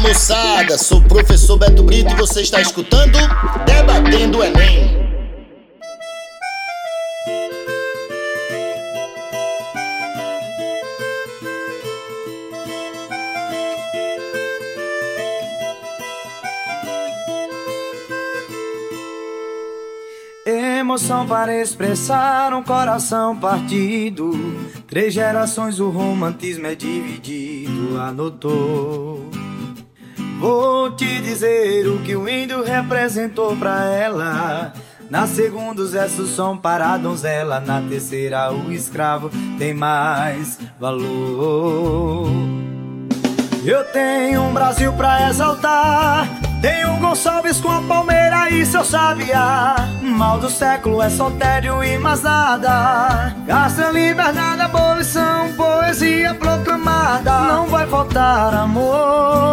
moçada, sou o professor Beto Brito e você está escutando Debatendo o Enem. Emoção para expressar um coração partido. Três gerações o romantismo é dividido. Anotou. Vou te dizer o que o índio representou pra ela. Na segunda, os versos são para a donzela. Na terceira, o escravo tem mais valor. Eu tenho um Brasil pra exaltar. Tenho um Gonçalves com a Palmeira e seu sabiá. Mal do século é soltério e mais nada. Castelo Bernardo, abolição, poesia proclamada. Não vai faltar amor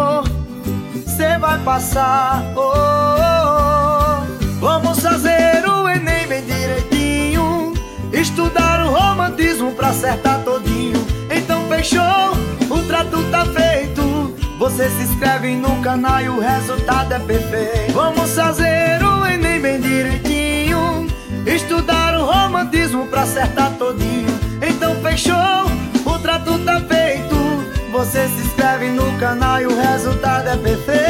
passar. Oh, oh, oh. Vamos fazer o Enem bem direitinho. Estudar o romantismo pra acertar todinho. Então fechou, o trato tá feito. Você se inscreve no canal e o resultado é perfeito. Vamos fazer o Enem bem direitinho. Estudar o romantismo pra acertar todinho. Então fechou, o trato tá feito. Você se inscreve no canal e o resultado é perfeito.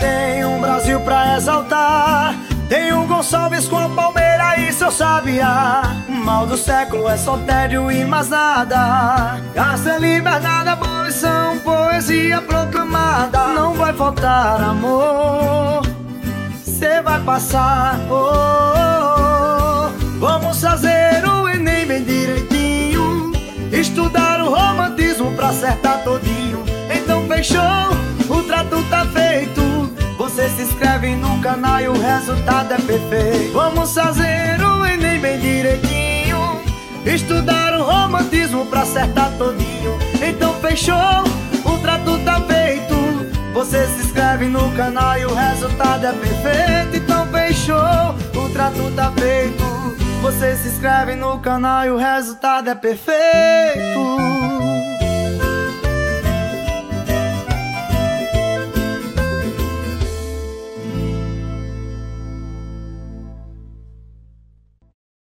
Tenho um Brasil pra exaltar. Tenho um Gonçalves com a Palmeira e seu sabiá. Mal do século é soltério e mais nada. Castelo Bernardo, abolição, poesia proclamada. Não vai faltar amor, cê vai passar. Oh, oh, oh. Vamos fazer o Enem bem direitinho. Estudar o romantismo pra acertar todinho. Então fechou, inscreve no canal e o resultado é perfeito. Vamos fazer o Enem bem direitinho. Estudar o romantismo pra acertar todinho. Então fechou, o trato tá feito. Você se inscreve no canal e o resultado é perfeito. Então fechou, o trato tá feito. Você se inscreve no canal e o resultado é perfeito.